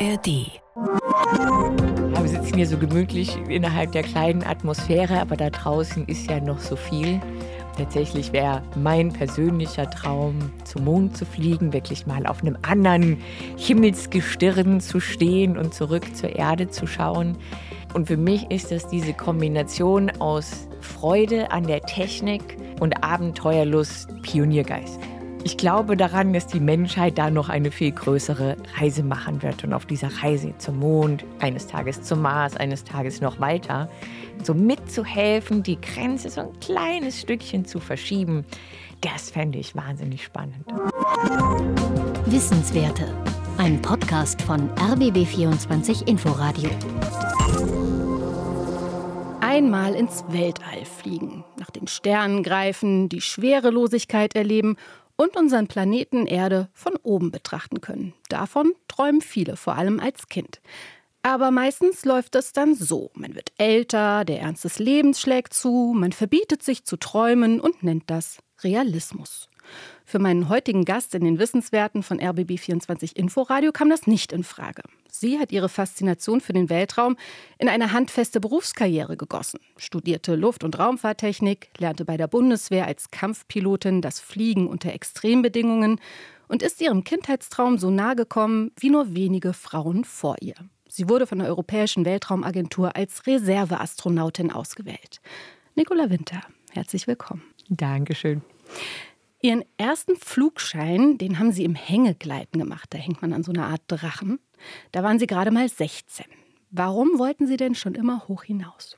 ARD. Wir sitzen hier so gemütlich innerhalb der kleinen Atmosphäre, aber da draußen ist ja noch so viel. Tatsächlich wäre mein persönlicher Traum, zum Mond zu fliegen, wirklich mal auf einem anderen Himmelsgestirn zu stehen und zurück zur Erde zu schauen. Und für mich ist das diese Kombination aus Freude an der Technik und Abenteuerlust, Pioniergeist. Ich glaube daran, dass die Menschheit da noch eine viel größere Reise machen wird und auf dieser Reise zum Mond, eines Tages zum Mars, eines Tages noch weiter, so mitzuhelfen, die Grenze so ein kleines Stückchen zu verschieben, das fände ich wahnsinnig spannend. Wissenswerte. Ein Podcast von RBB24 Inforadio. Einmal ins Weltall fliegen, nach den Sternen greifen, die Schwerelosigkeit erleben und unseren Planeten Erde von oben betrachten können. Davon träumen viele, vor allem als Kind. Aber meistens läuft es dann so. Man wird älter, der Ernst des Lebens schlägt zu, man verbietet sich zu träumen und nennt das Realismus. Für meinen heutigen Gast in den Wissenswerten von RBB24 Inforadio kam das nicht in Frage. Sie hat ihre Faszination für den Weltraum in eine handfeste Berufskarriere gegossen, studierte Luft- und Raumfahrttechnik, lernte bei der Bundeswehr als Kampfpilotin das Fliegen unter Extrembedingungen und ist ihrem Kindheitstraum so nahe gekommen wie nur wenige Frauen vor ihr. Sie wurde von der Europäischen Weltraumagentur als Reserveastronautin ausgewählt. Nicola Winter, herzlich willkommen. Dankeschön. Ihren ersten Flugschein, den haben Sie im Hängegleiten gemacht. Da hängt man an so einer Art Drachen. Da waren Sie gerade mal 16. Warum wollten Sie denn schon immer hoch hinaus?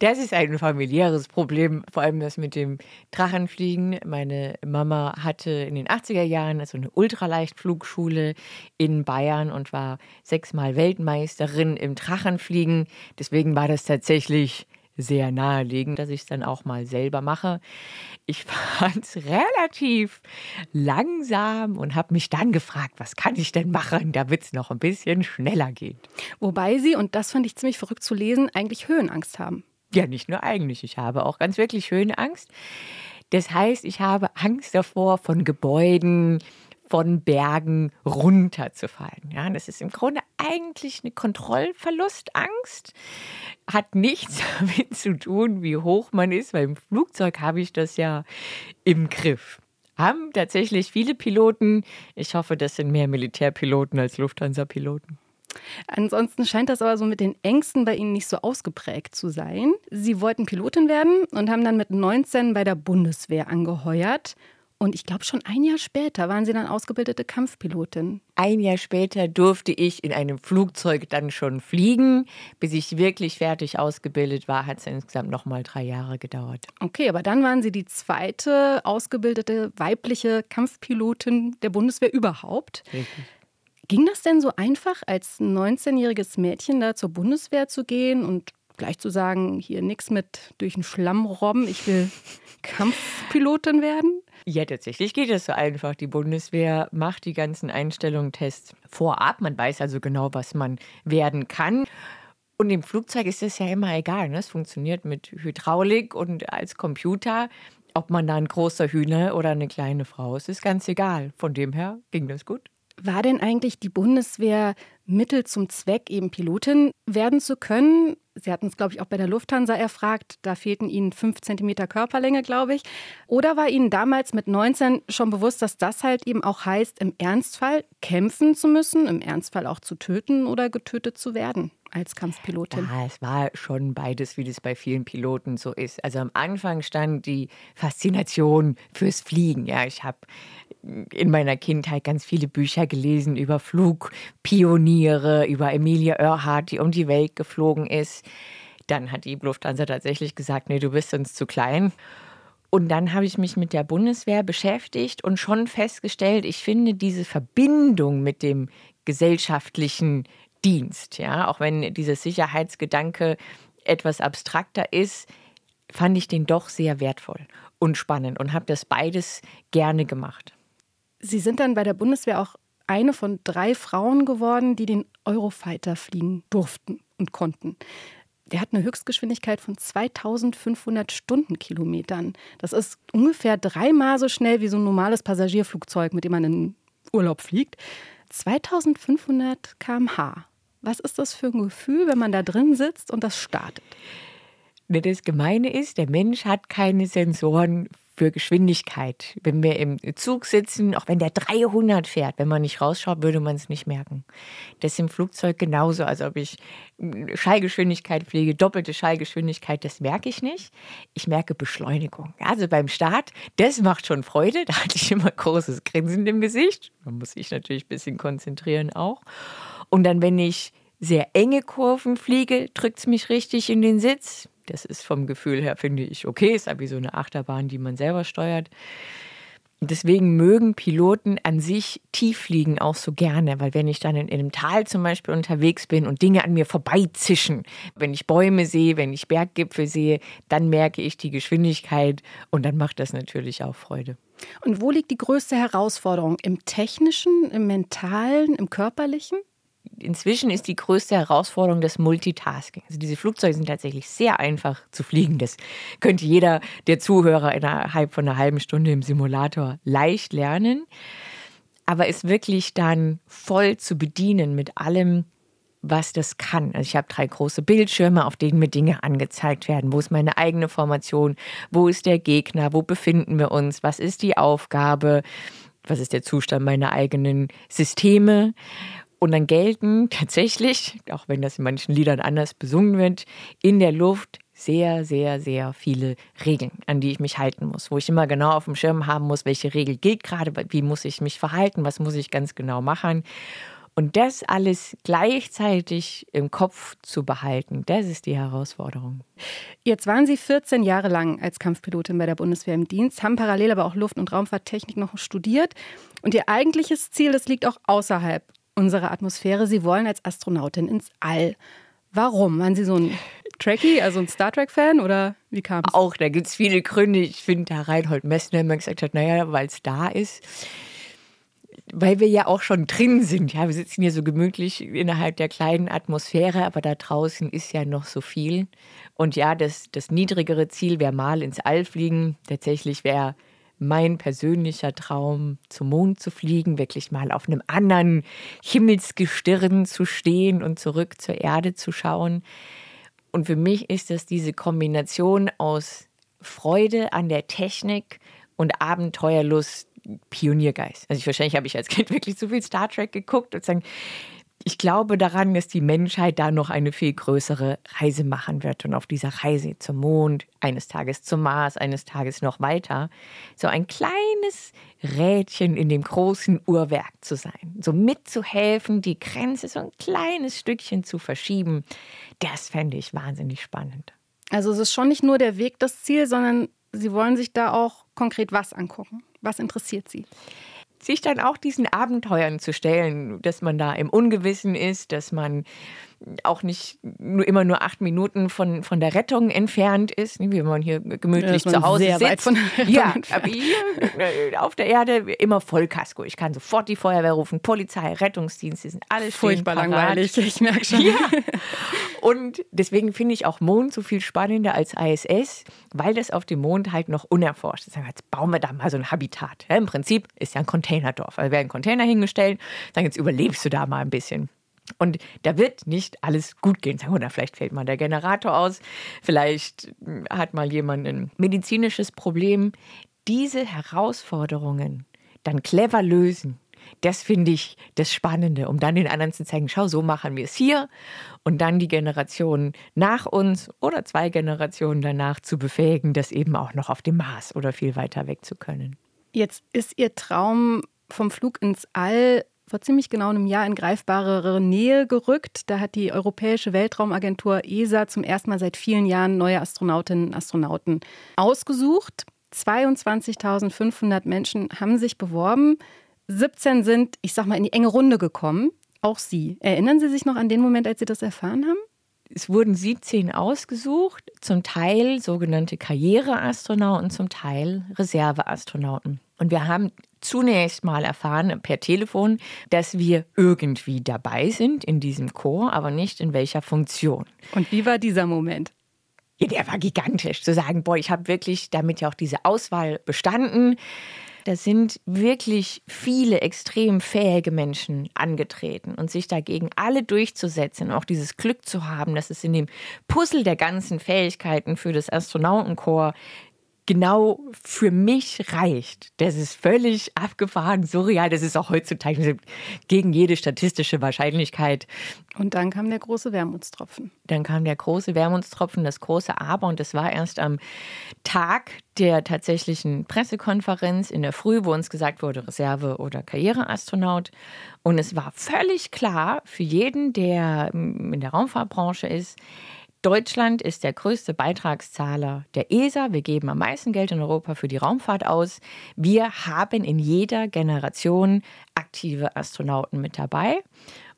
Das ist ein familiäres Problem, vor allem das mit dem Drachenfliegen. Meine Mama hatte in den 80er Jahren also eine Ultraleichtflugschule in Bayern und war sechsmal Weltmeisterin im Drachenfliegen. Deswegen war das tatsächlich sehr naheliegend, dass ich es dann auch mal selber mache. Ich fand es relativ langsam und habe mich dann gefragt, was kann ich denn machen, damit es noch ein bisschen schneller geht. Wobei Sie, und das fand ich ziemlich verrückt zu lesen, eigentlich Höhenangst haben. Ja, nicht nur eigentlich, ich habe auch ganz wirklich Höhenangst. Das heißt, ich habe Angst davor, von Gebäuden, von Bergen runterzufallen. Ja, das ist im Grunde eigentlich eine Kontrollverlustangst. Hat nichts damit zu tun, wie hoch man ist, weil im Flugzeug habe ich das ja im Griff. Haben tatsächlich viele Piloten. Ich hoffe, das sind mehr Militärpiloten als Lufthansa-Piloten. Ansonsten scheint das aber so mit den Ängsten bei Ihnen nicht so ausgeprägt zu sein. Sie wollten Pilotin werden und haben dann mit 19 bei der Bundeswehr angeheuert und ich glaube, schon ein Jahr später waren Sie dann ausgebildete Kampfpilotin. Ein Jahr später durfte ich in einem Flugzeug dann schon fliegen. Bis ich wirklich fertig ausgebildet war, hat es insgesamt noch mal drei Jahre gedauert. Okay, aber dann waren Sie die zweite ausgebildete weibliche Kampfpilotin der Bundeswehr überhaupt. Richtig. Ging das denn so einfach, als 19-jähriges Mädchen da zur Bundeswehr zu gehen und gleich zu sagen, hier nichts mit durch den Schlamm robben, ich will Kampfpilotin werden? Ja, tatsächlich geht es so einfach. Die Bundeswehr macht die ganzen Einstellungen-Tests vorab. Man weiß also genau, was man werden kann. Und im Flugzeug ist das ja immer egal. Ne? Es funktioniert mit Hydraulik und als Computer. Ob man da ein großer Hühner oder eine kleine Frau ist, ist ganz egal. Von dem her ging das gut. War denn eigentlich die Bundeswehr Mittel zum Zweck, eben Pilotin werden zu können? Sie hatten es, glaube ich, auch bei der Lufthansa erfragt. Da fehlten Ihnen fünf Zentimeter Körperlänge, glaube ich. Oder war Ihnen damals mit 19 schon bewusst, dass das halt eben auch heißt, im Ernstfall kämpfen zu müssen, im Ernstfall auch zu töten oder getötet zu werden? als Kampfpilotin? Ja, es war schon beides, wie das bei vielen Piloten so ist. Also am Anfang stand die Faszination fürs Fliegen. Ja, ich habe in meiner Kindheit ganz viele Bücher gelesen über Flugpioniere, über Emilia Earhart, die um die Welt geflogen ist. Dann hat die Lufthansa tatsächlich gesagt, nee, du bist uns zu klein. Und dann habe ich mich mit der Bundeswehr beschäftigt und schon festgestellt, ich finde diese Verbindung mit dem gesellschaftlichen Dienst. Ja, auch wenn dieser Sicherheitsgedanke etwas abstrakter ist, fand ich den doch sehr wertvoll und spannend und habe das beides gerne gemacht. Sie sind dann bei der Bundeswehr auch eine von drei Frauen geworden, die den Eurofighter fliegen durften und konnten. Der hat eine Höchstgeschwindigkeit von 2500 Stundenkilometern. Das ist ungefähr dreimal so schnell wie so ein normales Passagierflugzeug, mit dem man in Urlaub fliegt. 2500 km/h. Was ist das für ein Gefühl, wenn man da drin sitzt und das startet? Das Gemeine ist, der Mensch hat keine Sensoren für Geschwindigkeit. Wenn wir im Zug sitzen, auch wenn der 300 fährt, wenn man nicht rausschaut, würde man es nicht merken. Das ist im Flugzeug genauso, als ob ich Schallgeschwindigkeit fliege, doppelte Schallgeschwindigkeit, das merke ich nicht. Ich merke Beschleunigung. Also beim Start, das macht schon Freude. Da hatte ich immer großes Grinsen im Gesicht. Da muss ich natürlich ein bisschen konzentrieren auch. Und dann, wenn ich sehr enge Kurven fliege, drückt es mich richtig in den Sitz. Das ist vom Gefühl her, finde ich, okay. Ist aber wie so eine Achterbahn, die man selber steuert. Deswegen mögen Piloten an sich Tieffliegen auch so gerne, weil wenn ich dann in, einem Tal zum Beispiel unterwegs bin und Dinge an mir vorbeizischen, wenn ich Bäume sehe, wenn ich Berggipfel sehe, dann merke ich die Geschwindigkeit und dann macht das natürlich auch Freude. Und wo liegt die größte Herausforderung? Im technischen, im mentalen, im körperlichen? Inzwischen ist die größte Herausforderung das Multitasking. Also diese Flugzeuge sind tatsächlich sehr einfach zu fliegen. Das könnte jeder der Zuhörer innerhalb von einer halben Stunde im Simulator leicht lernen. Aber es wirklich dann voll zu bedienen mit allem, was das kann. Also ich habe drei große Bildschirme, auf denen mir Dinge angezeigt werden. Wo ist meine eigene Formation? Wo ist der Gegner? Wo befinden wir uns? Was ist die Aufgabe? Was ist der Zustand meiner eigenen Systeme? Und dann gelten tatsächlich, auch wenn das in manchen Liedern anders besungen wird, in der Luft sehr, sehr, sehr viele Regeln, an die ich mich halten muss, wo ich immer genau auf dem Schirm haben muss, welche Regel gilt gerade, wie muss ich mich verhalten, was muss ich ganz genau machen. Und das alles gleichzeitig im Kopf zu behalten, das ist die Herausforderung. Jetzt waren Sie 14 Jahre lang als Kampfpilotin bei der Bundeswehr im Dienst, haben parallel aber auch Luft- und Raumfahrttechnik noch studiert. Und Ihr eigentliches Ziel, das liegt auch außerhalb unsere Atmosphäre. Sie wollen als Astronautin ins All. Warum? Waren Sie so ein Trekkie, also ein Star Trek-Fan oder wie kam es? Auch, da gibt es viele Gründe. Ich finde, da Reinhold Messner immer gesagt hat, naja, weil es da ist. Weil wir ja auch schon drin sind. Ja, wir sitzen hier so gemütlich innerhalb der kleinen Atmosphäre, aber da draußen ist ja noch so viel. Und ja, das, das niedrigere Ziel wäre mal ins All fliegen. Tatsächlich wäre mein persönlicher Traum, zum Mond zu fliegen, wirklich mal auf einem anderen Himmelsgestirn zu stehen und zurück zur Erde zu schauen. Und für mich ist das diese Kombination aus Freude an der Technik und Abenteuerlust, Pioniergeist. Also ich, wahrscheinlich habe ich als Kind wirklich zu viel Star Trek geguckt und sagen, ich glaube daran, dass die Menschheit da noch eine viel größere Reise machen wird und auf dieser Reise zum Mond, eines Tages zum Mars, eines Tages noch weiter, so ein kleines Rädchen in dem großen Uhrwerk zu sein, so mitzuhelfen, die Grenze so ein kleines Stückchen zu verschieben, das fände ich wahnsinnig spannend. Also es ist schon nicht nur der Weg das Ziel, sondern Sie wollen sich da auch konkret was angucken. Was interessiert Sie? Sich dann auch diesen Abenteuern zu stellen, dass man da im Ungewissen ist, dass man auch nicht nur immer nur acht Minuten von, von der Rettung entfernt ist, wie man hier gemütlich ja, zu Hause sehr sitzt. Weit von der ja, aber hier äh, auf der Erde immer Vollkasko. Ich kann sofort die Feuerwehr rufen, Polizei, Rettungsdienst, die sind alles furchtbar langweilig. Ich merke schon. Ja. Und deswegen finde ich auch Mond so viel spannender als ISS, weil das auf dem Mond halt noch unerforscht ist. Jetzt bauen wir da mal so ein Habitat. Ja, Im Prinzip ist ja ein Containerdorf. Also werden Container hingestellt, dann jetzt überlebst du da mal ein bisschen. Und da wird nicht alles gut gehen. Oder vielleicht fällt mal der Generator aus, vielleicht hat mal jemand ein medizinisches Problem. Diese Herausforderungen dann clever lösen, das finde ich das Spannende, um dann den anderen zu zeigen, schau, so machen wir es hier und dann die Generation nach uns oder zwei Generationen danach zu befähigen, das eben auch noch auf dem Mars oder viel weiter weg zu können. Jetzt ist Ihr Traum vom Flug ins All vor ziemlich genau einem Jahr in greifbarere Nähe gerückt. Da hat die Europäische Weltraumagentur ESA zum ersten Mal seit vielen Jahren neue Astronautinnen und Astronauten ausgesucht. 22.500 Menschen haben sich beworben. 17 sind, ich sag mal, in die enge Runde gekommen. Auch Sie. Erinnern Sie sich noch an den Moment, als Sie das erfahren haben? Es wurden 17 ausgesucht, zum Teil sogenannte Karriereastronauten, zum Teil Reserveastronauten. Und wir haben zunächst mal erfahren per Telefon, dass wir irgendwie dabei sind in diesem Chor, aber nicht in welcher Funktion. Und wie war dieser Moment? Ja, der war gigantisch, zu sagen, boah, ich habe wirklich damit ja auch diese Auswahl bestanden. da sind wirklich viele extrem fähige Menschen angetreten und sich dagegen alle durchzusetzen, auch dieses Glück zu haben, dass es in dem Puzzle der ganzen Fähigkeiten für das Astronautenkorps genau für mich reicht. Das ist völlig abgefahren, surreal. Das ist auch heutzutage gegen jede statistische Wahrscheinlichkeit. Und dann kam der große Wermutstropfen. Dann kam der große Wermutstropfen, das große Aber. Und das war erst am Tag der tatsächlichen Pressekonferenz in der Früh, wo uns gesagt wurde, Reserve- oder Karriereastronaut. Und es war völlig klar für jeden, der in der Raumfahrtbranche ist, Deutschland ist der größte Beitragszahler der ESA. Wir geben am meisten Geld in Europa für die Raumfahrt aus. Wir haben in jeder Generation aktive Astronauten mit dabei.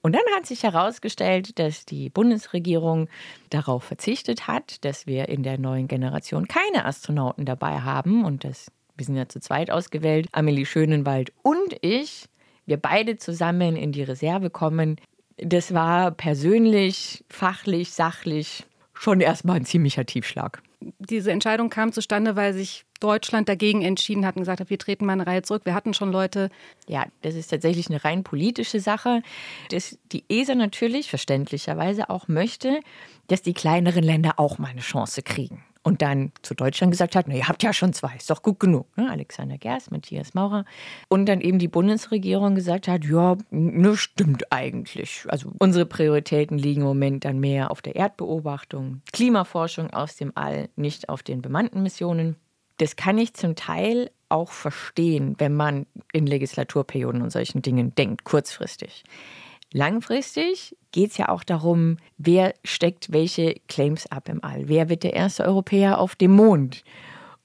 Und dann hat sich herausgestellt, dass die Bundesregierung darauf verzichtet hat, dass wir in der neuen Generation keine Astronauten dabei haben. Und das, wir sind ja zu zweit ausgewählt, Amelie Schönenwald und ich, wir beide zusammen in die Reserve kommen. Das war persönlich, fachlich, sachlich schon erstmal ein ziemlicher Tiefschlag. Diese Entscheidung kam zustande, weil sich Deutschland dagegen entschieden hat und gesagt hat, wir treten mal eine Reihe zurück. Wir hatten schon Leute. Ja, das ist tatsächlich eine rein politische Sache. Dass die ESA natürlich verständlicherweise auch möchte, dass die kleineren Länder auch mal eine Chance kriegen und dann zu Deutschland gesagt hat, na, ihr habt ja schon zwei, ist doch gut genug. Ne? Alexander Gerst, Matthias Maurer. Und dann eben die Bundesregierung gesagt hat, ja, ne, stimmt eigentlich. Also unsere Prioritäten liegen im Moment dann mehr auf der Erdbeobachtung, Klimaforschung aus dem All, nicht auf den bemannten Missionen. Das kann ich zum Teil auch verstehen, wenn man in Legislaturperioden und solchen Dingen denkt, kurzfristig. Langfristig geht es ja auch darum, wer steckt welche Claims ab im All. Wer wird der erste Europäer auf dem Mond?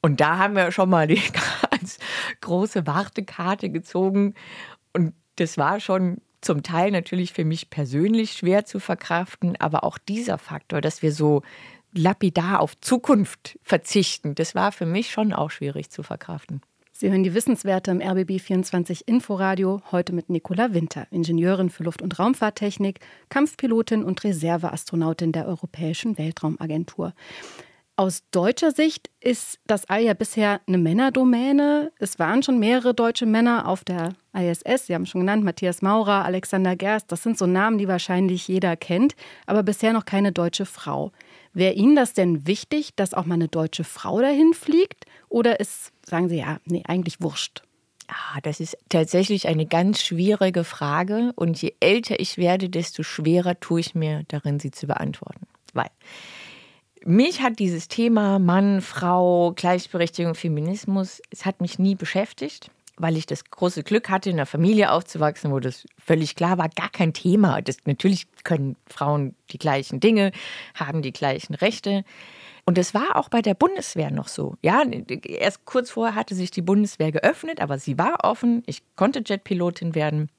Und da haben wir schon mal die ganz große Wartekarte gezogen. Und das war schon zum Teil natürlich für mich persönlich schwer zu verkraften, aber auch dieser Faktor, dass wir so lapidar auf Zukunft verzichten, das war für mich schon auch schwierig zu verkraften. Sie hören die Wissenswerte im RBB 24 Inforadio, heute mit Nicola Winter, Ingenieurin für Luft- und Raumfahrttechnik, Kampfpilotin und Reserveastronautin der Europäischen Weltraumagentur. Aus deutscher Sicht ist das All ja bisher eine Männerdomäne. Es waren schon mehrere deutsche Männer auf der ISS. Sie haben schon genannt, Matthias Maurer, Alexander Gerst. Das sind so Namen, die wahrscheinlich jeder kennt, aber bisher noch keine deutsche Frau. Wäre Ihnen das denn wichtig, dass auch mal eine deutsche Frau dahin fliegt? Oder ist, sagen Sie ja, nee, eigentlich wurscht? Ah, das ist tatsächlich eine ganz schwierige Frage. Und je älter ich werde, desto schwerer tue ich mir darin, sie zu beantworten. Weil mich hat dieses Thema Mann, Frau, Gleichberechtigung, Feminismus, es hat mich nie beschäftigt weil ich das große Glück hatte, in einer Familie aufzuwachsen, wo das völlig klar war, gar kein Thema. Das, natürlich können Frauen die gleichen Dinge, haben die gleichen Rechte. Und das war auch bei der Bundeswehr noch so. Ja, erst kurz vorher hatte sich die Bundeswehr geöffnet, aber sie war offen. Ich konnte Jetpilotin werden.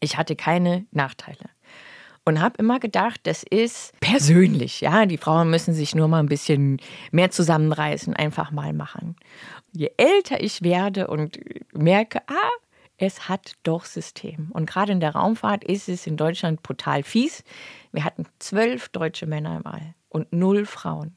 Ich hatte keine Nachteile und habe immer gedacht, das ist persönlich. Ja, die Frauen müssen sich nur mal ein bisschen mehr zusammenreißen, einfach mal machen. Je älter ich werde und merke, ah, es hat doch System. Und gerade in der Raumfahrt ist es in Deutschland brutal fies. Wir hatten zwölf deutsche Männer im All und null Frauen.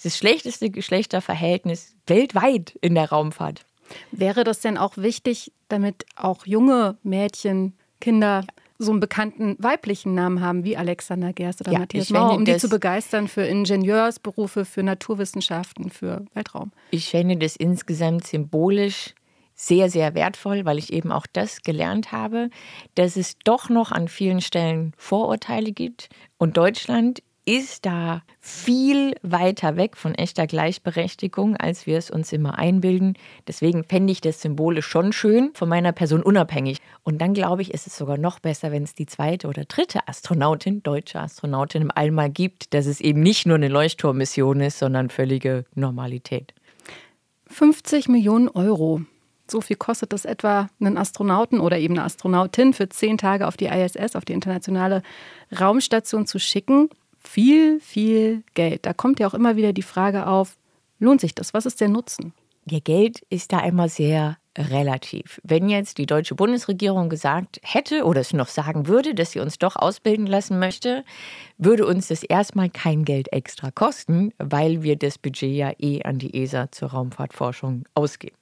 Das schlechteste Geschlechterverhältnis weltweit in der Raumfahrt. Wäre das denn auch wichtig, damit auch junge Mädchen, Kinder ja so einen bekannten weiblichen Namen haben wie Alexander Gerst oder ja, Matthias Mauer, um die zu begeistern für Ingenieursberufe, für Naturwissenschaften, für Weltraum. Ich fände das insgesamt symbolisch sehr, sehr wertvoll, weil ich eben auch das gelernt habe, dass es doch noch an vielen Stellen Vorurteile gibt. Und Deutschland ist da viel weiter weg von echter Gleichberechtigung, als wir es uns immer einbilden. Deswegen fände ich das symbolisch schon schön, von meiner Person unabhängig. Und dann glaube ich, ist es sogar noch besser, wenn es die zweite oder dritte Astronautin, deutsche Astronautin im All gibt, dass es eben nicht nur eine Leuchtturmmission ist, sondern völlige Normalität. 50 Millionen Euro. So viel kostet es etwa, einen Astronauten oder eben eine Astronautin für zehn Tage auf die ISS, auf die internationale Raumstation zu schicken viel, viel Geld. Da kommt ja auch immer wieder die Frage auf, lohnt sich das? Was ist der Nutzen? Ihr Geld ist da immer sehr relativ. Wenn jetzt die deutsche Bundesregierung gesagt hätte oder es noch sagen würde, dass sie uns doch ausbilden lassen möchte, würde uns das erstmal kein Geld extra kosten, weil wir das Budget ja eh an die ESA zur Raumfahrtforschung ausgeben.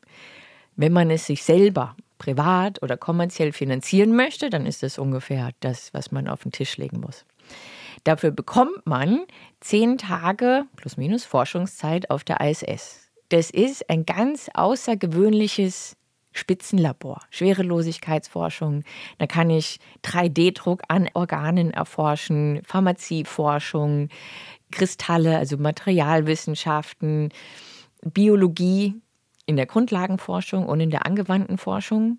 Wenn man es sich selber privat oder kommerziell finanzieren möchte, dann ist das ungefähr das, was man auf den Tisch legen muss. Dafür bekommt man zehn Tage plus minus Forschungszeit auf der ISS. Das ist ein ganz außergewöhnliches Spitzenlabor, Schwerelosigkeitsforschung. Da kann ich 3D-Druck an Organen erforschen, Pharmazieforschung, Kristalle, also Materialwissenschaften, Biologie in der Grundlagenforschung und in der angewandten Forschung.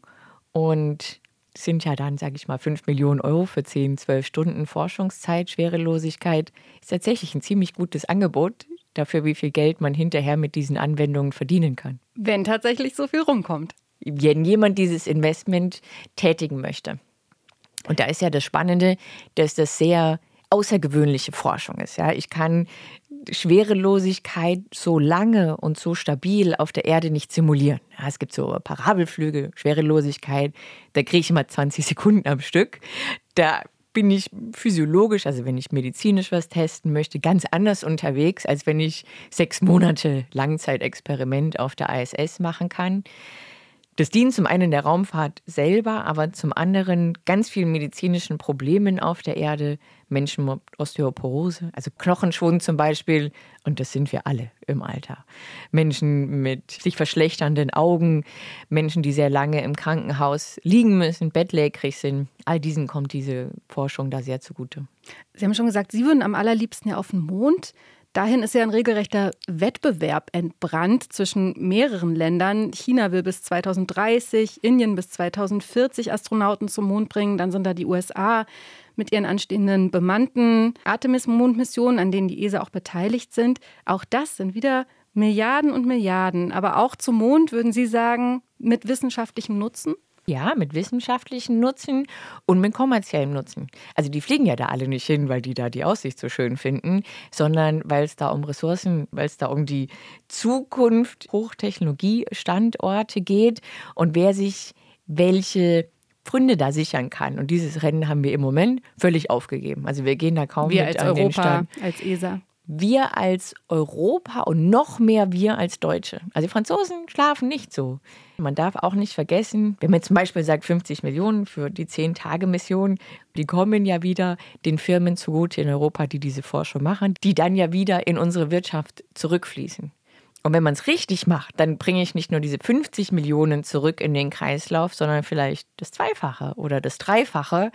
Und sind ja dann, sage ich mal, 5 Millionen Euro für 10, 12 Stunden Forschungszeit, Schwerelosigkeit. Ist tatsächlich ein ziemlich gutes Angebot dafür, wie viel Geld man hinterher mit diesen Anwendungen verdienen kann. Wenn tatsächlich so viel rumkommt wenn jemand dieses Investment tätigen möchte. Und da ist ja das Spannende, dass das sehr außergewöhnliche Forschung ist. Ja, ich kann Schwerelosigkeit so lange und so stabil auf der Erde nicht simulieren. Ja, es gibt so Parabelflüge, Schwerelosigkeit, da kriege ich immer 20 Sekunden am Stück. Da bin ich physiologisch, also wenn ich medizinisch was testen möchte, ganz anders unterwegs, als wenn ich sechs Monate Langzeitexperiment auf der ISS machen kann. Das dient zum einen der Raumfahrt selber, aber zum anderen ganz vielen medizinischen Problemen auf der Erde. Menschen mit Osteoporose, also Knochenschwund zum Beispiel, und das sind wir alle im Alter. Menschen mit sich verschlechternden Augen, Menschen, die sehr lange im Krankenhaus liegen müssen, bettlägerig sind. All diesen kommt diese Forschung da sehr zugute. Sie haben schon gesagt, Sie würden am allerliebsten ja auf den Mond. Dahin ist ja ein regelrechter Wettbewerb entbrannt zwischen mehreren Ländern. China will bis 2030, Indien bis 2040 Astronauten zum Mond bringen. Dann sind da die USA mit ihren anstehenden bemannten Artemis-Mondmissionen, an denen die ESA auch beteiligt sind. Auch das sind wieder Milliarden und Milliarden. Aber auch zum Mond würden Sie sagen, mit wissenschaftlichem Nutzen? Ja, mit wissenschaftlichen Nutzen und mit kommerziellem Nutzen. Also die fliegen ja da alle nicht hin, weil die da die Aussicht so schön finden, sondern weil es da um Ressourcen, weil es da um die Zukunft Hochtechnologiestandorte geht und wer sich welche Pfründe da sichern kann. Und dieses Rennen haben wir im Moment völlig aufgegeben. Also wir gehen da kaum wir mit als an Europa, den Stand. als ESA wir als Europa und noch mehr wir als Deutsche. Also die Franzosen schlafen nicht so. Man darf auch nicht vergessen, wenn man zum Beispiel sagt 50 Millionen für die 10-Tage-Mission, die kommen ja wieder den Firmen zugute in Europa, die diese Forschung machen, die dann ja wieder in unsere Wirtschaft zurückfließen. Und wenn man es richtig macht, dann bringe ich nicht nur diese 50 Millionen zurück in den Kreislauf, sondern vielleicht das Zweifache oder das Dreifache.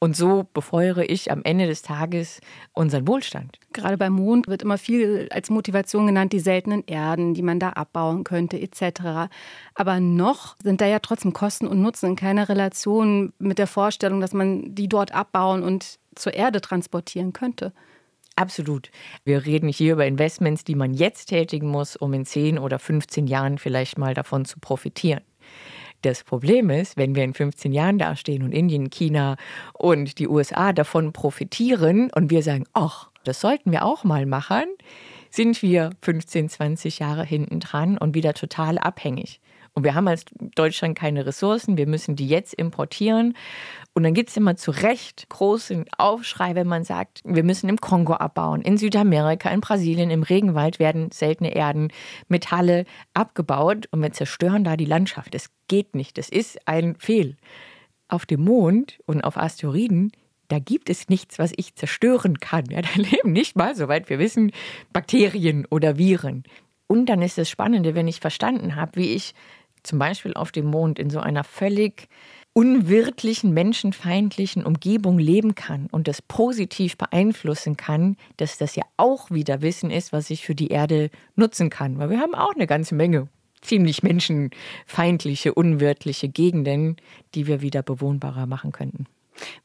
Und so befeuere ich am Ende des Tages unseren Wohlstand. Gerade beim Mond wird immer viel als Motivation genannt, die seltenen Erden, die man da abbauen könnte, etc. Aber noch sind da ja trotzdem Kosten und Nutzen in keiner Relation mit der Vorstellung, dass man die dort abbauen und zur Erde transportieren könnte. Absolut. Wir reden hier über Investments, die man jetzt tätigen muss, um in 10 oder 15 Jahren vielleicht mal davon zu profitieren. Das Problem ist, wenn wir in 15 Jahren dastehen und Indien, China und die USA davon profitieren und wir sagen, ach, das sollten wir auch mal machen, sind wir 15, 20 Jahre hinten dran und wieder total abhängig. Und wir haben als Deutschland keine Ressourcen, wir müssen die jetzt importieren. Und dann gibt es immer zu Recht großen Aufschrei, wenn man sagt, wir müssen im Kongo abbauen, in Südamerika, in Brasilien, im Regenwald werden seltene Erden, Metalle abgebaut und wir zerstören da die Landschaft. Das geht nicht, das ist ein Fehl. Auf dem Mond und auf Asteroiden da gibt es nichts, was ich zerstören kann. Ja, da leben nicht mal, soweit wir wissen, Bakterien oder Viren. Und dann ist das Spannende, wenn ich verstanden habe, wie ich zum Beispiel auf dem Mond in so einer völlig unwirtlichen, menschenfeindlichen Umgebung leben kann und das positiv beeinflussen kann, dass das ja auch wieder Wissen ist, was ich für die Erde nutzen kann. Weil wir haben auch eine ganze Menge ziemlich menschenfeindliche, unwirtliche Gegenden, die wir wieder bewohnbarer machen könnten.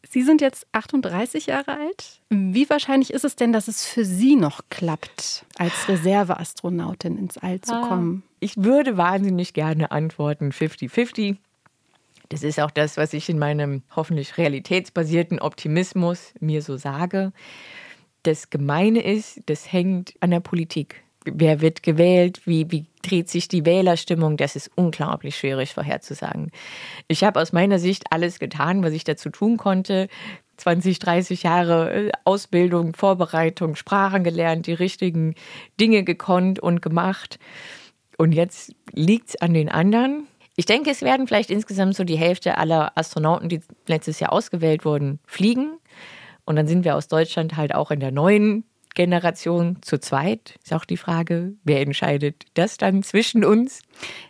Sie sind jetzt 38 Jahre alt. Wie wahrscheinlich ist es denn, dass es für Sie noch klappt, als Reserveastronautin ins All zu ah. kommen? Ich würde wahnsinnig gerne antworten 50-50. Das ist auch das, was ich in meinem hoffentlich realitätsbasierten Optimismus mir so sage. Das Gemeine ist, das hängt an der Politik wer wird gewählt, wie, wie dreht sich die Wählerstimmung, das ist unglaublich schwierig vorherzusagen. Ich habe aus meiner Sicht alles getan, was ich dazu tun konnte. 20, 30 Jahre äh, Ausbildung, Vorbereitung, Sprachen gelernt, die richtigen Dinge gekonnt und gemacht. Und jetzt liegt es an den anderen. Ich denke, es werden vielleicht insgesamt so die Hälfte aller Astronauten, die letztes Jahr ausgewählt wurden, fliegen. Und dann sind wir aus Deutschland halt auch in der neuen Generation zu zweit. Ist auch die Frage, wer entscheidet das dann zwischen uns?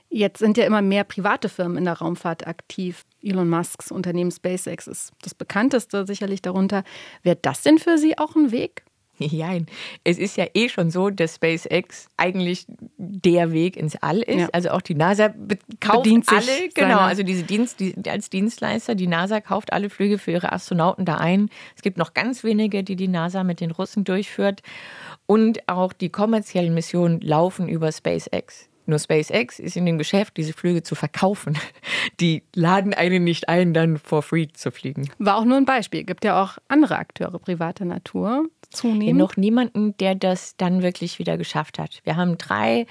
Jetzt sind ja immer mehr private Firmen in der Raumfahrt aktiv. Elon Musks Unternehmen SpaceX ist das bekannteste sicherlich darunter. Wäre das denn für Sie auch ein Weg? Nein, es ist ja eh schon so, dass SpaceX eigentlich der Weg ins All ist. Ja. Also auch die NASA kauft Bedient alle, genau, also diese Dienst, die, als Dienstleister, die NASA kauft alle Flüge für ihre Astronauten da ein. Es gibt noch ganz wenige, die die NASA mit den Russen durchführt. Und auch die kommerziellen Missionen laufen über SpaceX. Nur SpaceX ist in dem Geschäft, diese Flüge zu verkaufen. Die laden einen nicht ein, dann for free zu fliegen. War auch nur ein Beispiel. Gibt ja auch andere Akteure privater Natur zunehmend. Noch niemanden, der das dann wirklich wieder geschafft hat. Wir haben drei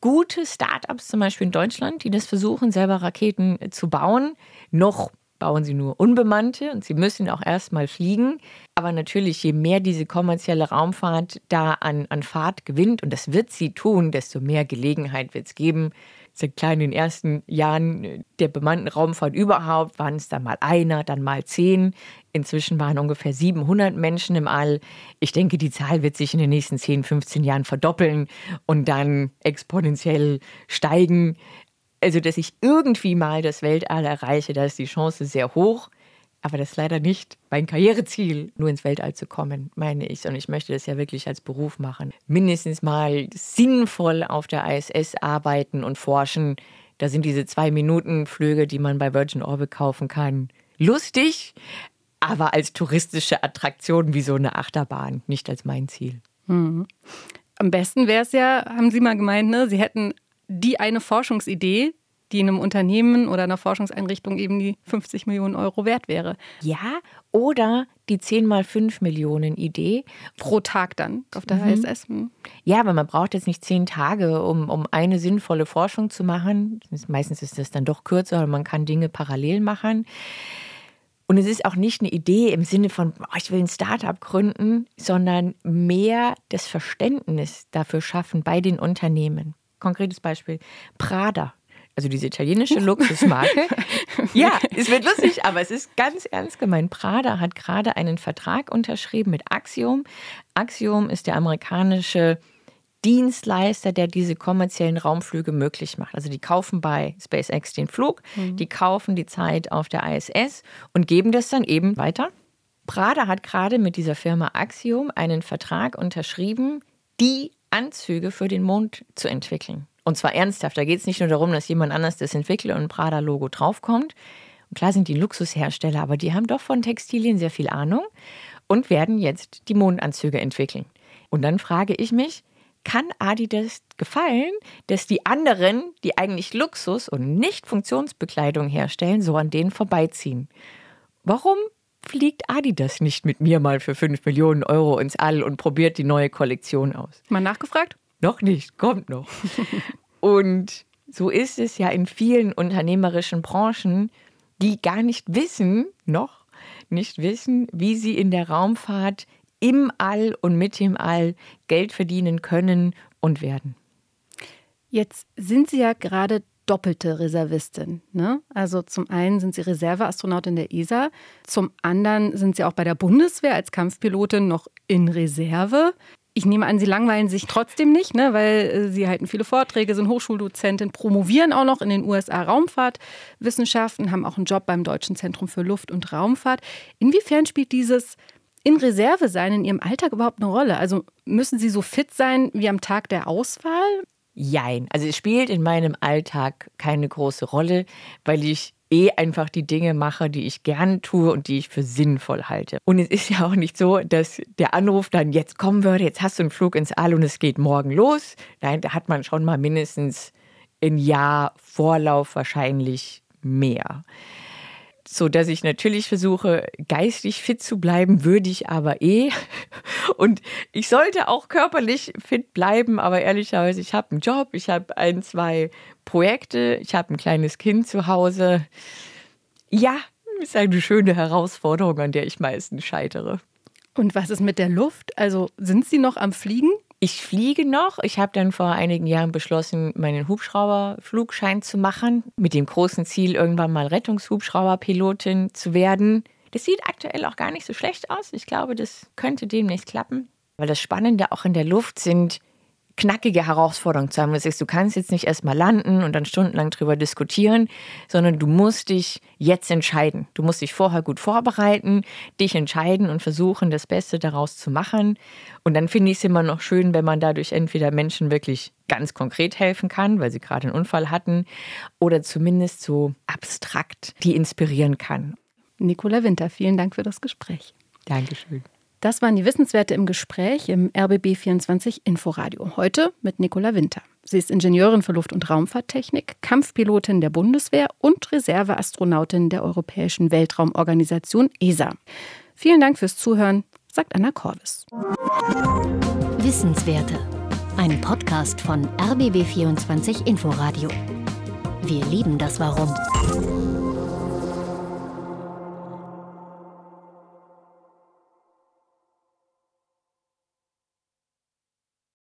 gute Startups zum Beispiel in Deutschland, die das versuchen, selber Raketen zu bauen. Noch bauen sie nur unbemannte und sie müssen auch erstmal fliegen. Aber natürlich, je mehr diese kommerzielle Raumfahrt da an, an Fahrt gewinnt, und das wird sie tun, desto mehr Gelegenheit wird es geben. Sind klein in den ersten Jahren der bemannten Raumfahrt überhaupt, waren es dann mal einer, dann mal zehn. Inzwischen waren ungefähr 700 Menschen im All. Ich denke, die Zahl wird sich in den nächsten 10, 15 Jahren verdoppeln und dann exponentiell steigen also dass ich irgendwie mal das Weltall erreiche, da ist die Chance sehr hoch. Aber das ist leider nicht mein Karriereziel, nur ins Weltall zu kommen, meine ich. Und ich möchte das ja wirklich als Beruf machen. Mindestens mal sinnvoll auf der ISS arbeiten und forschen. Da sind diese zwei-Minuten-Flüge, die man bei Virgin Orbit kaufen kann, lustig, aber als touristische Attraktion wie so eine Achterbahn, nicht als mein Ziel. Mhm. Am besten wäre es ja, haben Sie mal gemeint, ne? Sie hätten die eine Forschungsidee, die in einem Unternehmen oder einer Forschungseinrichtung eben die 50 Millionen Euro wert wäre. Ja, oder die 10 mal 5 Millionen Idee. Pro Tag dann auf der mhm. ISS. Hm. Ja, aber man braucht jetzt nicht zehn Tage, um, um eine sinnvolle Forschung zu machen. Meistens ist das dann doch kürzer, aber man kann Dinge parallel machen. Und es ist auch nicht eine Idee im Sinne von, oh, ich will ein Startup gründen, sondern mehr das Verständnis dafür schaffen bei den Unternehmen konkretes Beispiel. Prada. Also diese italienische Luxusmarke. ja, es wird lustig, aber es ist ganz ernst gemeint. Prada hat gerade einen Vertrag unterschrieben mit Axiom. Axiom ist der amerikanische Dienstleister, der diese kommerziellen Raumflüge möglich macht. Also die kaufen bei SpaceX den Flug, mhm. die kaufen die Zeit auf der ISS und geben das dann eben weiter. Prada hat gerade mit dieser Firma Axiom einen Vertrag unterschrieben, die Anzüge für den Mond zu entwickeln. Und zwar ernsthaft. Da geht es nicht nur darum, dass jemand anders das entwickelt und ein Prada-Logo draufkommt. Und klar sind die Luxushersteller, aber die haben doch von Textilien sehr viel Ahnung und werden jetzt die Mondanzüge entwickeln. Und dann frage ich mich, kann Adidas gefallen, dass die anderen, die eigentlich Luxus und nicht Funktionsbekleidung herstellen, so an denen vorbeiziehen? Warum fliegt Adidas nicht mit mir mal für 5 Millionen Euro ins All und probiert die neue Kollektion aus? Mal nachgefragt? Noch nicht, kommt noch. und so ist es ja in vielen unternehmerischen Branchen, die gar nicht wissen, noch nicht wissen, wie sie in der Raumfahrt im All und mit dem All Geld verdienen können und werden. Jetzt sind Sie ja gerade doppelte Reservistin. Ne? Also zum einen sind sie Reserveastronautin der ESA, zum anderen sind sie auch bei der Bundeswehr als Kampfpilotin noch in Reserve. Ich nehme an, Sie langweilen sich trotzdem nicht, ne, weil äh, Sie halten viele Vorträge, sind Hochschuldozentin, promovieren auch noch in den USA Raumfahrtwissenschaften, haben auch einen Job beim Deutschen Zentrum für Luft- und Raumfahrt. Inwiefern spielt dieses in Reserve sein in Ihrem Alltag überhaupt eine Rolle? Also müssen Sie so fit sein wie am Tag der Auswahl? Jein. Also es spielt in meinem Alltag keine große Rolle, weil ich eh einfach die Dinge mache, die ich gern tue und die ich für sinnvoll halte. Und es ist ja auch nicht so, dass der Anruf dann jetzt kommen würde, jetzt hast du einen Flug ins All und es geht morgen los. Nein, da hat man schon mal mindestens ein Jahr Vorlauf wahrscheinlich mehr so dass ich natürlich versuche, geistig fit zu bleiben, würde ich aber eh. Und ich sollte auch körperlich fit bleiben, aber ehrlicherweise, ich habe einen Job, ich habe ein, zwei Projekte, ich habe ein kleines Kind zu Hause. Ja, ist eine schöne Herausforderung, an der ich meistens scheitere. Und was ist mit der Luft? Also sind Sie noch am Fliegen? Ich fliege noch. Ich habe dann vor einigen Jahren beschlossen, meinen Hubschrauberflugschein zu machen, mit dem großen Ziel, irgendwann mal Rettungshubschrauberpilotin zu werden. Das sieht aktuell auch gar nicht so schlecht aus. Ich glaube, das könnte demnächst klappen. Weil das Spannende auch in der Luft sind knackige Herausforderungen zu haben. Das heißt, du kannst jetzt nicht erstmal landen und dann stundenlang drüber diskutieren, sondern du musst dich jetzt entscheiden. Du musst dich vorher gut vorbereiten, dich entscheiden und versuchen, das Beste daraus zu machen. Und dann finde ich es immer noch schön, wenn man dadurch entweder Menschen wirklich ganz konkret helfen kann, weil sie gerade einen Unfall hatten, oder zumindest so abstrakt die inspirieren kann. Nicola Winter, vielen Dank für das Gespräch. Dankeschön. Das waren die Wissenswerte im Gespräch im RBB24 Inforadio. Heute mit Nicola Winter. Sie ist Ingenieurin für Luft- und Raumfahrttechnik, Kampfpilotin der Bundeswehr und Reserveastronautin der Europäischen Weltraumorganisation ESA. Vielen Dank fürs Zuhören, sagt Anna Korvis. Wissenswerte. Ein Podcast von RBB24 Inforadio. Wir lieben das Warum.